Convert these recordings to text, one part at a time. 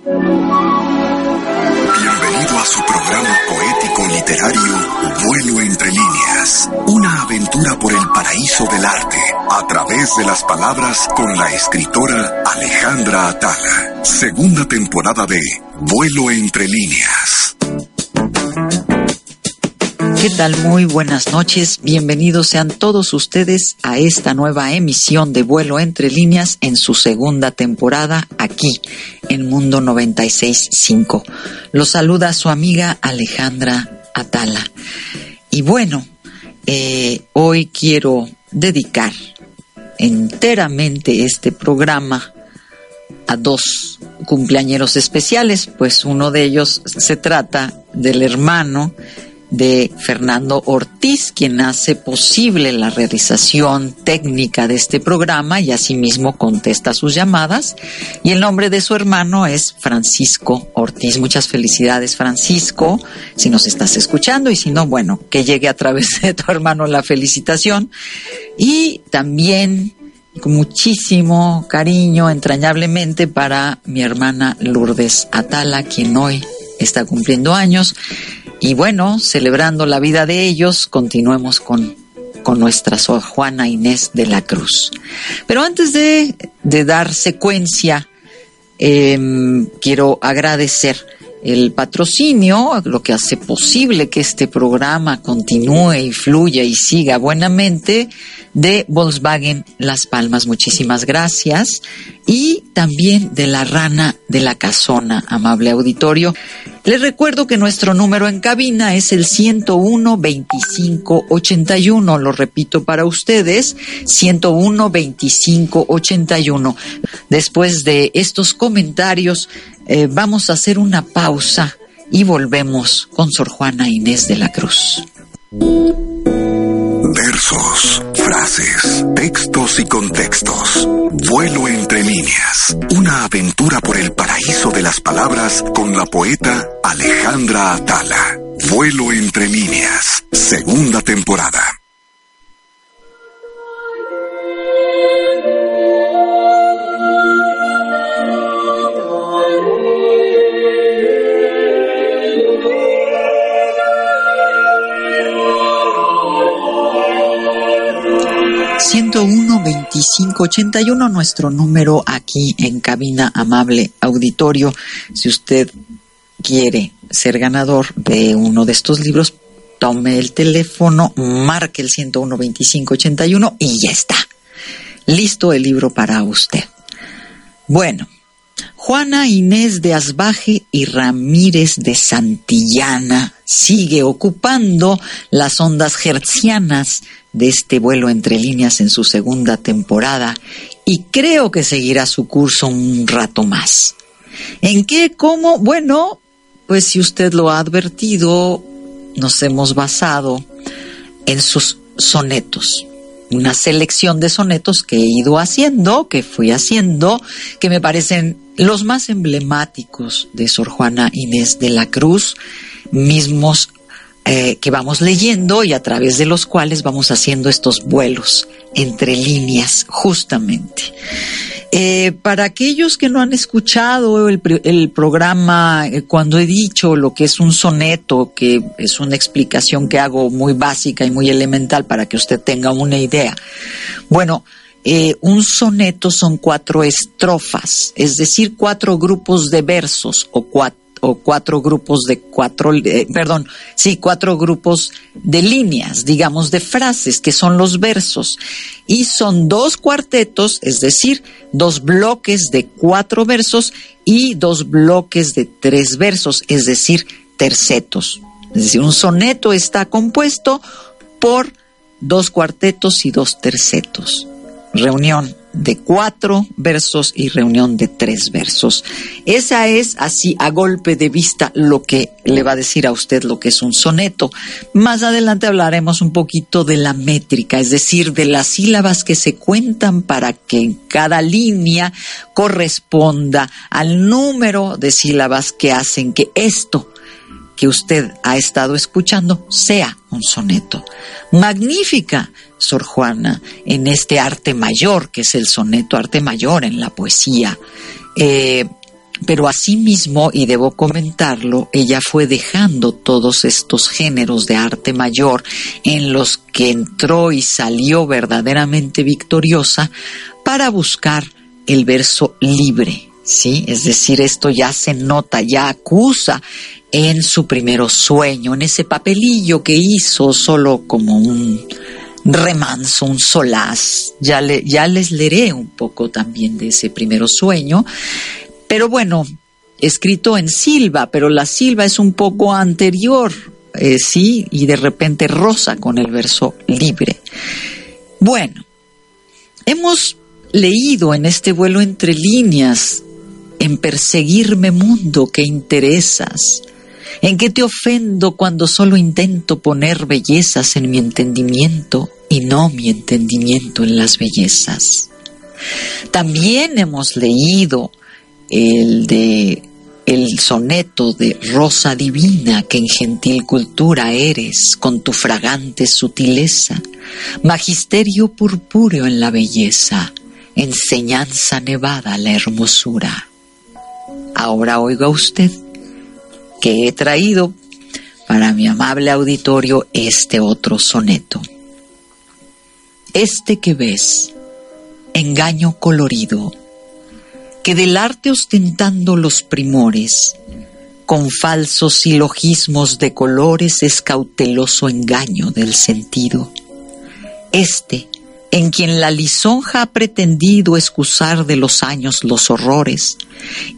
Bienvenido a su programa poético literario Vuelo entre líneas, una aventura por el paraíso del arte a través de las palabras con la escritora Alejandra Atala. Segunda temporada de Vuelo entre líneas. ¿Qué tal? Muy buenas noches. Bienvenidos sean todos ustedes a esta nueva emisión de Vuelo entre líneas en su segunda temporada aquí en Mundo 96.5. Los saluda su amiga Alejandra Atala. Y bueno, eh, hoy quiero dedicar enteramente este programa a dos cumpleañeros especiales, pues uno de ellos se trata del hermano de Fernando Ortiz, quien hace posible la realización técnica de este programa y asimismo contesta sus llamadas. Y el nombre de su hermano es Francisco Ortiz. Muchas felicidades, Francisco, si nos estás escuchando y si no, bueno, que llegue a través de tu hermano la felicitación. Y también con muchísimo cariño, entrañablemente, para mi hermana Lourdes Atala, quien hoy está cumpliendo años. Y bueno, celebrando la vida de ellos, continuemos con, con nuestra Juana Inés de la Cruz. Pero antes de, de dar secuencia, eh, quiero agradecer el patrocinio, lo que hace posible que este programa continúe y fluya y siga buenamente, de Volkswagen Las Palmas. Muchísimas gracias. Y también de la rana de la casona, amable auditorio. Les recuerdo que nuestro número en cabina es el 101 25 81. Lo repito para ustedes, 101 25 81. Después de estos comentarios, eh, vamos a hacer una pausa y volvemos con Sor Juana Inés de la Cruz. Versos, frases, textos y contextos. Vuelo entre líneas. Una aventura por el paraíso de las palabras con la poeta Alejandra Atala. Vuelo entre líneas. Segunda temporada. Uno nuestro número aquí en cabina amable auditorio. Si usted quiere ser ganador de uno de estos libros, tome el teléfono, marque el 101-2581 y ya está. Listo el libro para usted. Bueno, Juana Inés de Asbaje y Ramírez de Santillana sigue ocupando las ondas hertzianas de este vuelo entre líneas en su segunda temporada y creo que seguirá su curso un rato más. ¿En qué? ¿Cómo? Bueno, pues si usted lo ha advertido, nos hemos basado en sus sonetos. Una selección de sonetos que he ido haciendo, que fui haciendo, que me parecen los más emblemáticos de Sor Juana Inés de la Cruz, mismos eh, que vamos leyendo y a través de los cuales vamos haciendo estos vuelos entre líneas, justamente. Eh, para aquellos que no han escuchado el, programa, eh, cuando he dicho lo que es un soneto, que es una explicación que hago muy básica y muy elemental para que usted tenga una idea. Bueno, un soneto son cuatro estrofas, es decir, cuatro grupos de versos o cuatro o cuatro grupos de cuatro, eh, perdón, sí, cuatro grupos de líneas, digamos, de frases, que son los versos. Y son dos cuartetos, es decir, dos bloques de cuatro versos y dos bloques de tres versos, es decir, tercetos. Es decir, un soneto está compuesto por dos cuartetos y dos tercetos. Reunión de cuatro versos y reunión de tres versos. Esa es así a golpe de vista lo que le va a decir a usted lo que es un soneto. Más adelante hablaremos un poquito de la métrica, es decir, de las sílabas que se cuentan para que cada línea corresponda al número de sílabas que hacen que esto que usted ha estado escuchando sea un soneto. Magnífica, Sor Juana, en este arte mayor, que es el soneto, arte mayor en la poesía. Eh, pero asimismo, y debo comentarlo, ella fue dejando todos estos géneros de arte mayor en los que entró y salió verdaderamente victoriosa para buscar el verso libre, ¿sí? Es decir, esto ya se nota, ya acusa en su primero sueño, en ese papelillo que hizo solo como un remanso, un solaz. Ya, le, ya les leeré un poco también de ese primero sueño. Pero bueno, escrito en silva, pero la silva es un poco anterior, eh, sí, y de repente rosa con el verso libre. Bueno, hemos leído en este vuelo entre líneas, en perseguirme mundo que interesas, ¿En qué te ofendo cuando solo intento poner bellezas en mi entendimiento y no mi entendimiento en las bellezas? También hemos leído el de el soneto de Rosa Divina que en gentil cultura eres con tu fragante sutileza, magisterio purpúreo en la belleza, enseñanza nevada la hermosura. Ahora oiga usted que he traído para mi amable auditorio este otro soneto. Este que ves, engaño colorido, que del arte ostentando los primores, con falsos silogismos de colores es cauteloso engaño del sentido. Este, en quien la lisonja ha pretendido excusar de los años los horrores,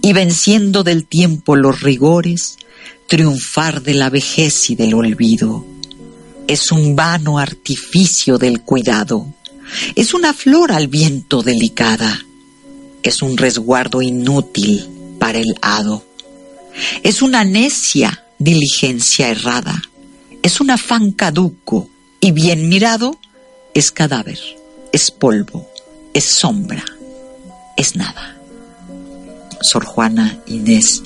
y venciendo del tiempo los rigores, triunfar de la vejez y del olvido. Es un vano artificio del cuidado. Es una flor al viento delicada. Es un resguardo inútil para el hado. Es una necia diligencia errada. Es un afán caduco y bien mirado es cadáver, es polvo, es sombra, es nada. Sor Juana Inés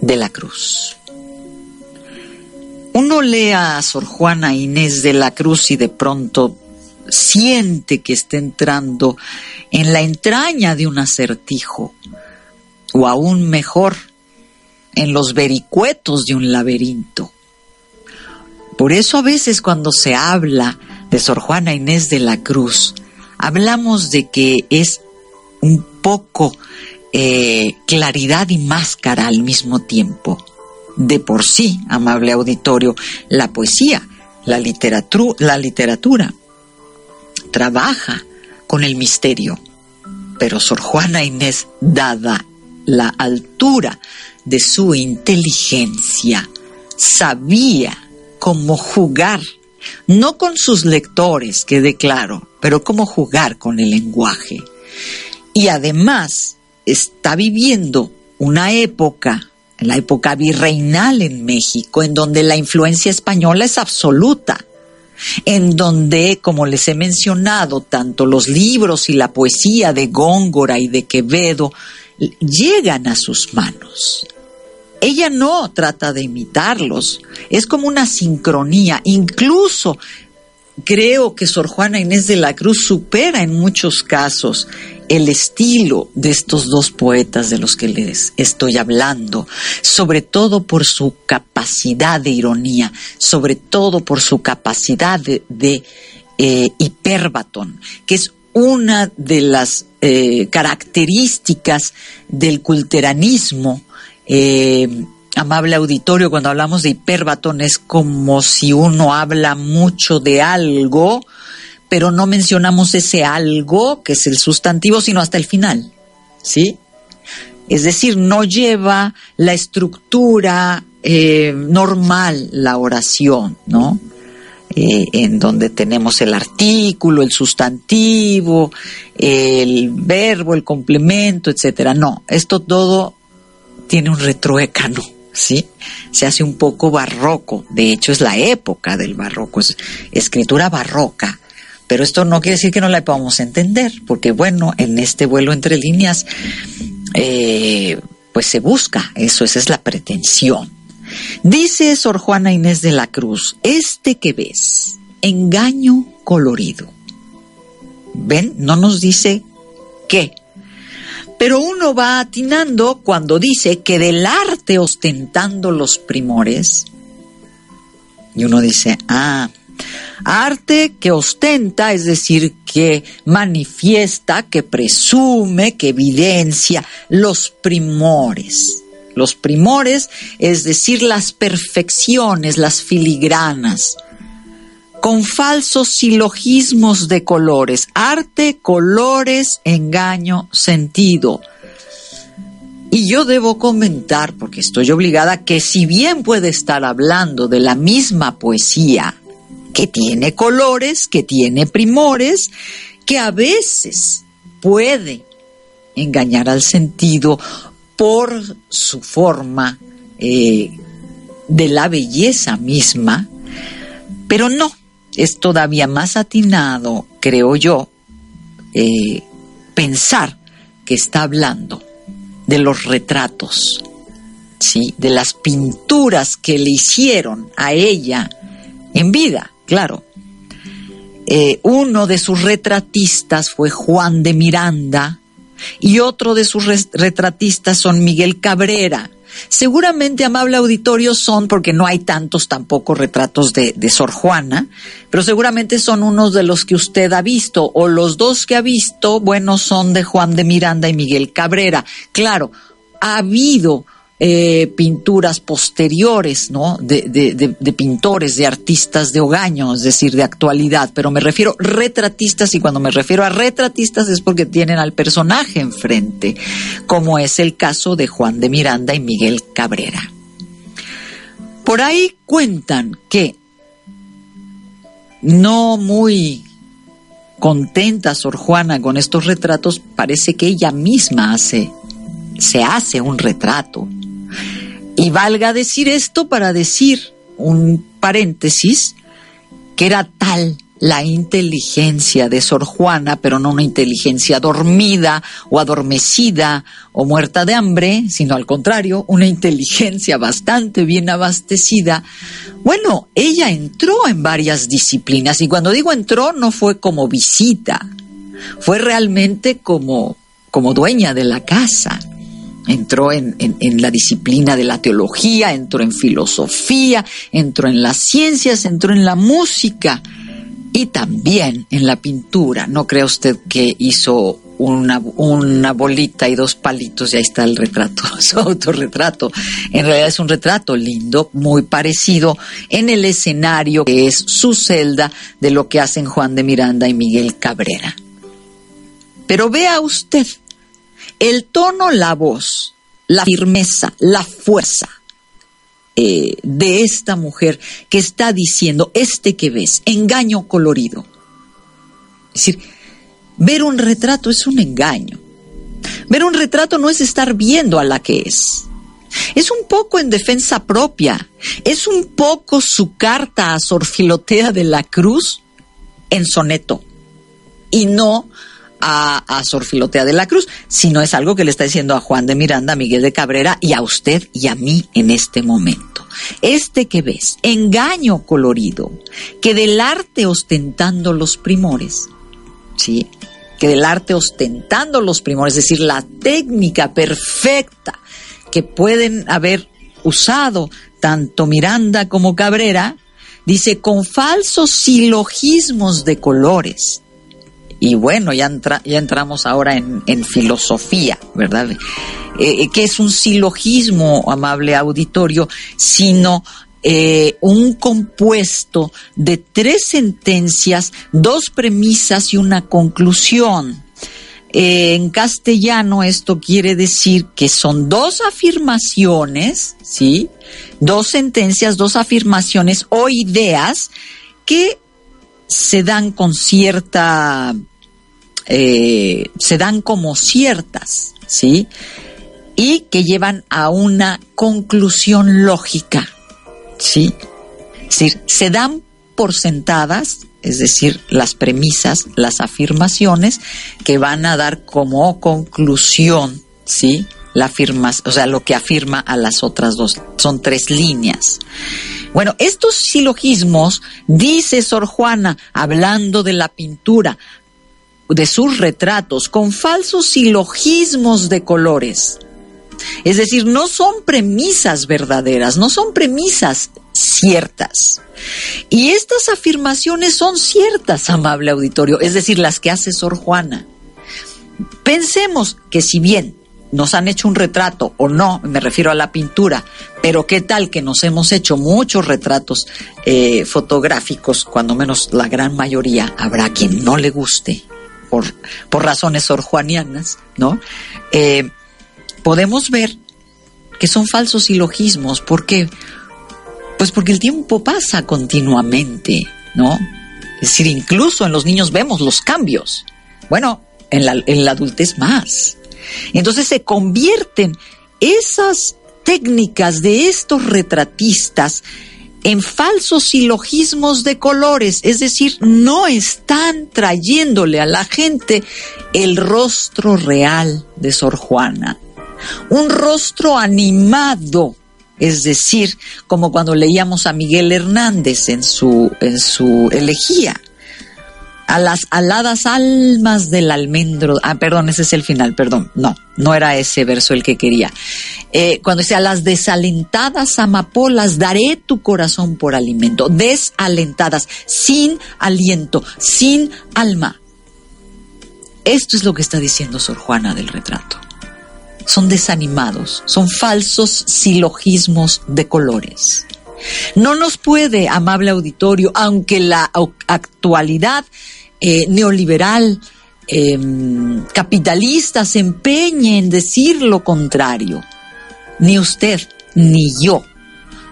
de la Cruz. Uno lee a Sor Juana Inés de la Cruz y de pronto siente que está entrando en la entraña de un acertijo, o aún mejor, en los vericuetos de un laberinto. Por eso a veces cuando se habla de Sor Juana Inés de la Cruz, hablamos de que es un poco eh, claridad y máscara al mismo tiempo de por sí, amable auditorio, la poesía, la literatura, la literatura trabaja con el misterio. Pero Sor Juana Inés, dada la altura de su inteligencia, sabía cómo jugar, no con sus lectores, quede claro, pero cómo jugar con el lenguaje. Y además está viviendo una época la época virreinal en México, en donde la influencia española es absoluta, en donde, como les he mencionado, tanto los libros y la poesía de Góngora y de Quevedo llegan a sus manos. Ella no trata de imitarlos, es como una sincronía, incluso creo que Sor Juana Inés de la Cruz supera en muchos casos el estilo de estos dos poetas de los que les estoy hablando, sobre todo por su capacidad de ironía, sobre todo por su capacidad de, eh, hiperbatón, que es una de las eh, características del culteranismo. Eh, amable auditorio, cuando hablamos de hiperbatón es como si uno habla mucho de algo, pero no mencionamos ese algo, que es el sustantivo, sino hasta el final, ¿sí? Es decir, no lleva la estructura eh, normal la oración, ¿no? eh, en donde tenemos el artículo, el sustantivo, el verbo, el complemento, etcétera. No, esto todo tiene un retroécano, ¿sí? Se hace un poco barroco. De hecho, es la época del barroco, es escritura barroca. Pero esto no quiere decir que no la podamos entender, porque bueno, en este vuelo entre líneas, eh, pues se busca eso, esa es la pretensión. Dice Sor Juana Inés de la Cruz, este que ves, engaño colorido. ¿Ven? No nos dice qué. Pero uno va atinando cuando dice que del arte ostentando los primores, y uno dice, ah, arte que ostenta, es decir, que manifiesta, que presume, que evidencia los primores. Los primores, es decir, las perfecciones, las filigranas, con falsos silogismos de colores, arte, colores, engaño, sentido. Y yo debo comentar, porque estoy obligada, que si bien puede estar hablando de la misma poesía, que tiene colores, que tiene primores, que a veces puede engañar al sentido por su forma eh, de la belleza misma, pero no, es todavía más atinado, creo yo, eh, pensar que está hablando de los retratos, ¿sí? de las pinturas que le hicieron a ella en vida, claro. Eh, uno de sus retratistas fue Juan de Miranda, y otro de sus retratistas son Miguel Cabrera. Seguramente, amable auditorio, son, porque no hay tantos tampoco retratos de, de, Sor Juana, pero seguramente son unos de los que usted ha visto, o los dos que ha visto, bueno, son de Juan de Miranda y Miguel Cabrera. Claro, ha habido eh, pinturas posteriores, ¿no? De, pintores, de artistas de hogaño, es decir, de actualidad, pero me refiero retratistas y cuando me refiero a retratistas es porque tienen al personaje enfrente, como es el caso de Juan de Miranda y Miguel Cabrera. Por ahí cuentan que no muy contenta Sor Juana con estos retratos, parece que ella misma hace, se hace un retrato y valga decir esto para decir un paréntesis, que era tal la inteligencia de Sor Juana, pero no una inteligencia dormida o adormecida o muerta de hambre, sino al contrario, una inteligencia bastante bien abastecida. Bueno, ella entró en varias disciplinas y cuando digo entró no fue como visita, fue realmente como, como dueña de la casa entró en, la disciplina de la teología, entró en filosofía, entró en las ciencias, entró en la música y también en la pintura. No crea usted que hizo una, una bolita y dos palitos y ahí está el retrato, su autorretrato. En realidad es un retrato lindo, muy parecido en el escenario que es su celda de lo que hacen Juan de Miranda y Miguel Cabrera. Pero vea usted, el tono, la voz, la firmeza, la fuerza eh, de esta mujer que está diciendo, este que ves, engaño colorido. Es decir, ver un retrato es un engaño. Ver un retrato no es estar viendo a la que es. Es un poco en defensa propia. Es un poco su carta a Sor Filotea de la Cruz en soneto. Y no a, Sor Filotea de la Cruz, sino es algo que le está diciendo a Juan de Miranda, a Miguel de Cabrera y a usted y a mí en este momento. Este que ves, engaño colorido, que del arte ostentando los primores, ¿sí? Que del arte ostentando los primores, es decir, la técnica perfecta que pueden haber usado tanto Miranda como Cabrera, dice, con falsos silogismos de colores, y bueno, ya, ya entramos ahora en, filosofía, ¿verdad? Eh, eh, que es un silogismo, amable auditorio, sino eh, un compuesto de tres sentencias, dos premisas y una conclusión. en castellano esto quiere decir que son dos afirmaciones, ¿sí? Dos sentencias, dos afirmaciones o ideas que se dan con cierta, eh, se dan como ciertas, ¿sí? Y que llevan a una conclusión lógica, ¿sí? Es decir, se dan por sentadas, es decir, las premisas, las afirmaciones que van a dar como conclusión, ¿sí? La o sea, lo que afirma a las otras dos. Son tres líneas. Bueno, estos silogismos, dice Sor Juana, hablando de la pintura, de sus retratos, con falsos silogismos de colores. Es decir, no son premisas verdaderas, no son premisas ciertas. Y estas afirmaciones son ciertas, amable auditorio, es decir, las que hace Sor Juana. Pensemos que si bien nos han hecho un retrato o no, me refiero a la pintura, pero qué tal que nos hemos hecho muchos retratos eh, fotográficos, cuando menos la gran mayoría, habrá quien no le guste, por, razones orjuanianas, ¿no? Eh, podemos ver que son falsos silogismos, ¿por qué? Pues porque el tiempo pasa continuamente, ¿no? Es decir, incluso en los niños vemos los cambios. Bueno, en la, en la adultez más. Entonces se convierten esas técnicas de estos retratistas en falsos silogismos de colores, es decir, no están trayéndole a la gente el rostro real de Sor Juana, un rostro animado, es decir, como cuando leíamos a Miguel Hernández en su, en su elegía a las aladas almas del almendro. Ah, perdón, ese es el final, perdón. No, no era ese verso el que quería. Eh, cuando dice a las desalentadas amapolas daré tu corazón por alimento. Desalentadas, sin aliento, sin alma. Esto es lo que está diciendo Sor Juana del retrato. Son desanimados, son falsos silogismos de colores. No nos puede, amable auditorio, aunque la actualidad eh, neoliberal, em, capitalista se empeñe en decir lo contrario. Ni usted ni yo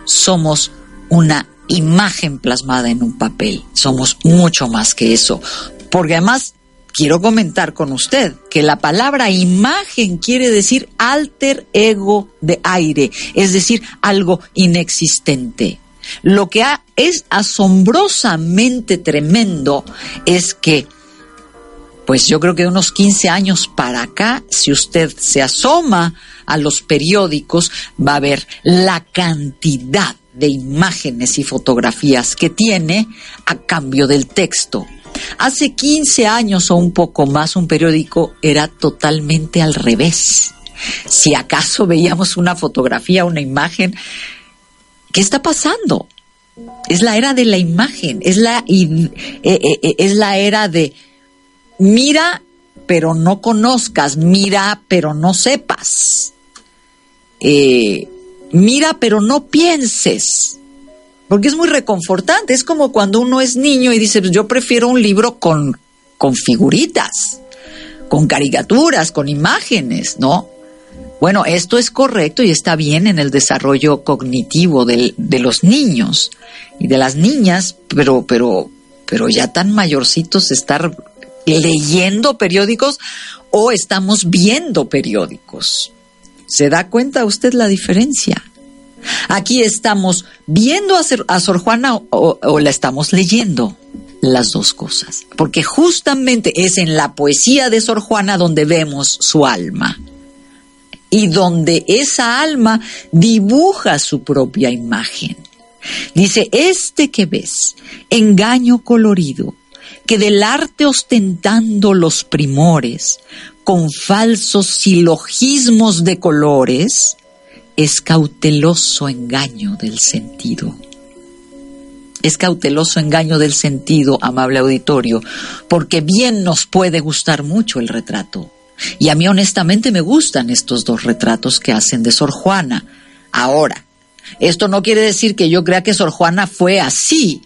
somos una imagen plasmada en un papel. Somos mucho más que eso. Porque además quiero comentar con usted que la palabra imagen quiere decir alter ego de aire, es decir, algo inexistente. Lo que es asombrosamente tremendo es que, pues yo creo que unos 15 años para acá, si usted se asoma a los periódicos, va a ver la cantidad de imágenes y fotografías que tiene a cambio del texto. Hace 15 años o un poco más un periódico era totalmente al revés. Si acaso veíamos una fotografía, una imagen, ¿qué está pasando? Es la era de la imagen, es la, eh, eh, eh, es la era de mira pero no conozcas, mira pero no sepas, mira pero no pienses, porque es muy reconfortante, es como cuando uno es niño y dice, pues yo prefiero un libro con, con figuritas, con caricaturas, con imágenes, ¿no? Bueno, esto es correcto y está bien en el desarrollo cognitivo de los niños y de las niñas, pero, pero, pero ya tan mayorcitos estar leyendo periódicos o estamos viendo periódicos. ¿Se da cuenta usted la diferencia? Aquí estamos viendo a, Sor Juana o la estamos leyendo las dos cosas, porque justamente es en la poesía de Sor Juana donde vemos su alma y donde esa alma dibuja su propia imagen. Dice, este que ves, engaño colorido, que del arte ostentando los primores, con falsos silogismos de colores, es cauteloso engaño del sentido. Es cauteloso engaño del sentido, amable auditorio, porque bien nos puede gustar mucho el retrato, y a mí honestamente me gustan estos dos retratos que hacen de Sor Juana. Ahora, esto no quiere decir que yo crea que Sor Juana fue así,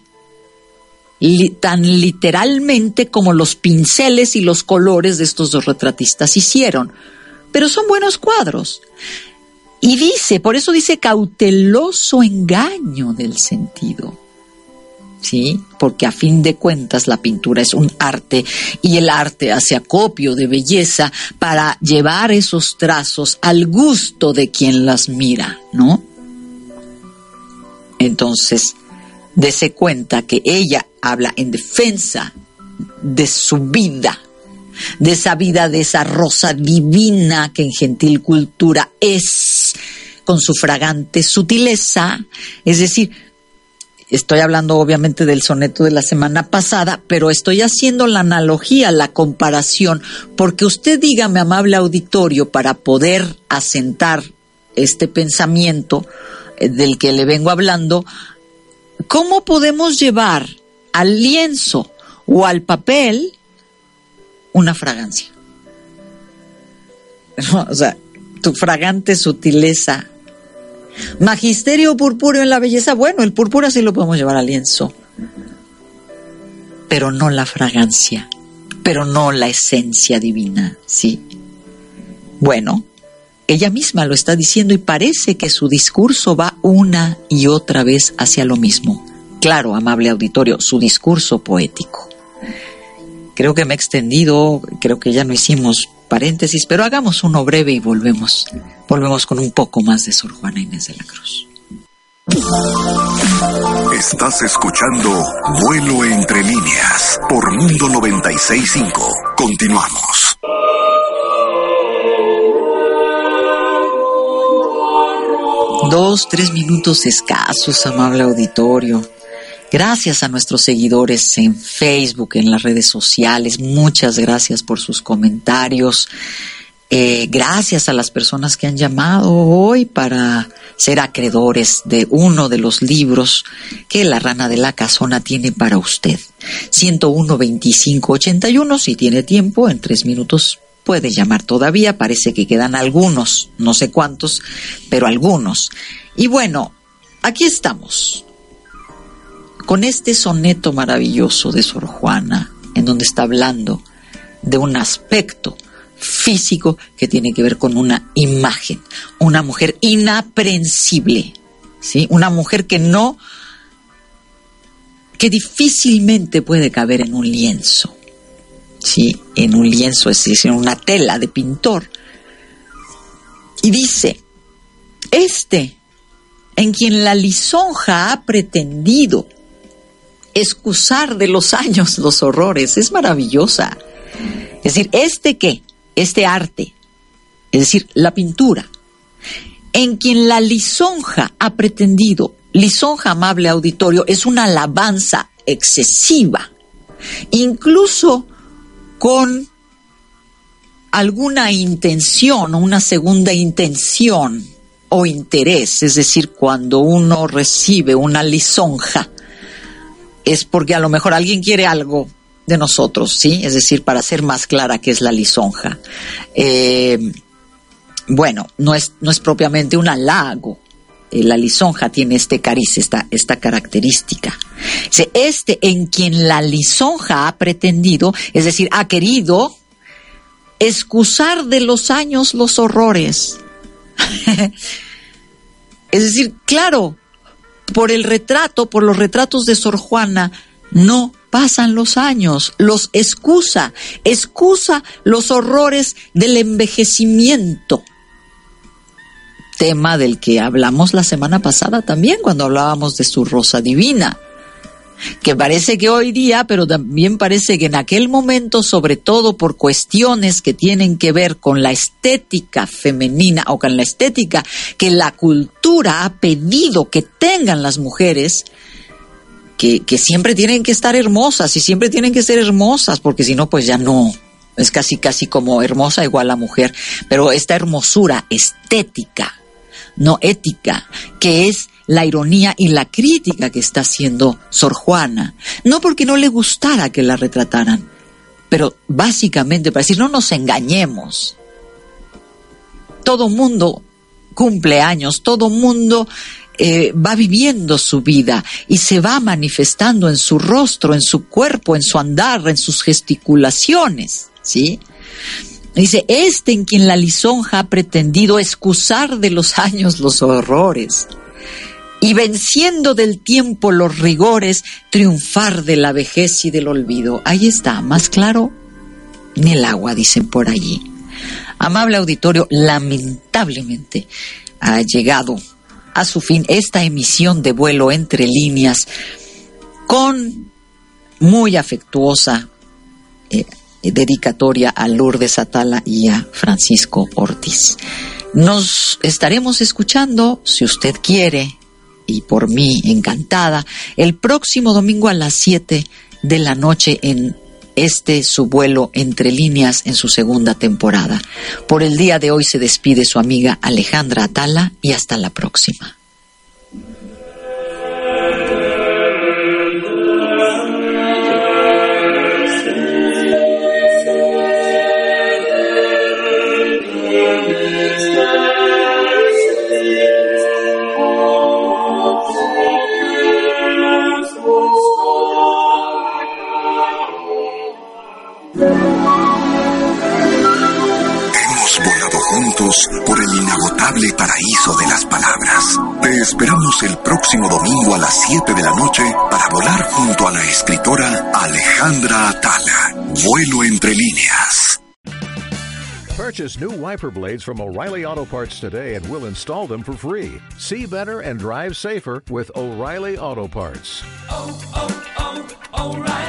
tan literalmente como los pinceles y los colores de estos dos retratistas hicieron, pero son buenos cuadros. Y dice, por eso dice cauteloso engaño del sentido. ¿Sí? Porque a fin de cuentas la pintura es un arte y el arte hace acopio de belleza para llevar esos trazos al gusto de quien las mira, ¿no? Entonces, dese cuenta que ella habla en defensa de su vida, de esa vida, de esa rosa divina que en gentil cultura es, con su fragante sutileza, es decir, estoy hablando obviamente del soneto de la semana pasada, pero estoy haciendo la analogía, la comparación, porque usted dígame, amable auditorio, para poder asentar este pensamiento eh, del que le vengo hablando, ¿cómo podemos llevar al lienzo o al papel una fragancia? o sea, tu fragante sutileza Magisterio purpúreo en la belleza, bueno, el púrpura sí lo podemos llevar al lienzo, pero no la fragancia, pero no la esencia divina, ¿sí? Bueno, ella misma lo está diciendo y parece que su discurso va una y otra vez hacia lo mismo. Claro, amable auditorio, su discurso poético. Creo que me he extendido, creo que ya no hicimos paréntesis, pero hagamos uno breve y volvemos. Volvemos con un poco más de Sor Juana Inés de la Cruz. Estás escuchando Vuelo entre líneas por Mundo 965. Continuamos. Dos, tres minutos escasos, amable auditorio. Gracias a nuestros seguidores en Facebook, en las redes sociales. Muchas gracias por sus comentarios. Eh, gracias a las personas que han llamado hoy para ser acreedores de uno de los libros que la rana de la casona tiene para usted. 101 25 81, si tiene tiempo, en tres minutos puede llamar todavía. Parece que quedan algunos, no sé cuántos, pero algunos. Y bueno, aquí estamos con este soneto maravilloso de Sor Juana, en donde está hablando de un aspecto físico que tiene que ver con una imagen, una mujer inaprensible, ¿sí? Una mujer que no que difícilmente puede caber en un lienzo. ¿Sí? En un lienzo, es decir, en una tela de pintor. Y dice, este en quien la lisonja ha pretendido excusar de los años los horrores. Es maravillosa. Es decir, este qué, este arte, es decir, la pintura, en quien la lisonja ha pretendido, lisonja amable auditorio, es una alabanza excesiva, incluso con alguna intención o una segunda intención o interés, es decir, cuando uno recibe una lisonja, es porque a lo mejor alguien quiere algo de nosotros, ¿sí? Es decir, para ser más clara qué es la lisonja. Eh, bueno, no es, no es propiamente un halago. Eh, la lisonja tiene este cariz, esta, esta característica. Este en quien la lisonja ha pretendido, es decir, ha querido excusar de los años los horrores. es decir, claro, por el retrato, por los retratos de Sor Juana, no pasan los años, los excusa, excusa los horrores del envejecimiento. Tema del que hablamos la semana pasada también cuando hablábamos de su rosa divina que parece que hoy día, pero también parece que en aquel momento, sobre todo por cuestiones que tienen que ver con la estética femenina o con la estética que la cultura ha pedido que tengan las mujeres, que, que siempre tienen que estar hermosas y siempre tienen que ser hermosas, porque si no, pues ya no, es casi casi como hermosa igual a mujer, pero esta hermosura estética, no ética, que es la ironía y la crítica que está haciendo Sor Juana. No porque no le gustara que la retrataran, pero básicamente para decir, no nos engañemos. Todo mundo cumple años, todo mundo eh, va viviendo su vida y se va manifestando en su rostro, en su cuerpo, en su andar, en sus gesticulaciones, ¿sí? Dice, este en quien la lisonja ha pretendido excusar de los años los horrores y venciendo del tiempo los rigores, triunfar de la vejez y del olvido. Ahí está, más claro, ni el agua, dicen por allí. Amable auditorio, lamentablemente ha llegado a su fin esta emisión de vuelo entre líneas con muy afectuosa eh, dedicatoria a Lourdes Atala y a Francisco Ortiz. Nos estaremos escuchando, si usted quiere, y por mí encantada, el próximo domingo a las 7 de la noche en este su vuelo entre líneas en su segunda temporada. Por el día de hoy se despide su amiga Alejandra Atala y hasta la próxima. Domingo a las 7 de la noche para volar junto a la escritora Alejandra Atala. Vuelo entre líneas. Purchase new wiper blades from O'Reilly Auto Parts today and we'll install them for free. See better and drive safer with O'Reilly Auto Parts. Oh, oh, oh, O'Reilly.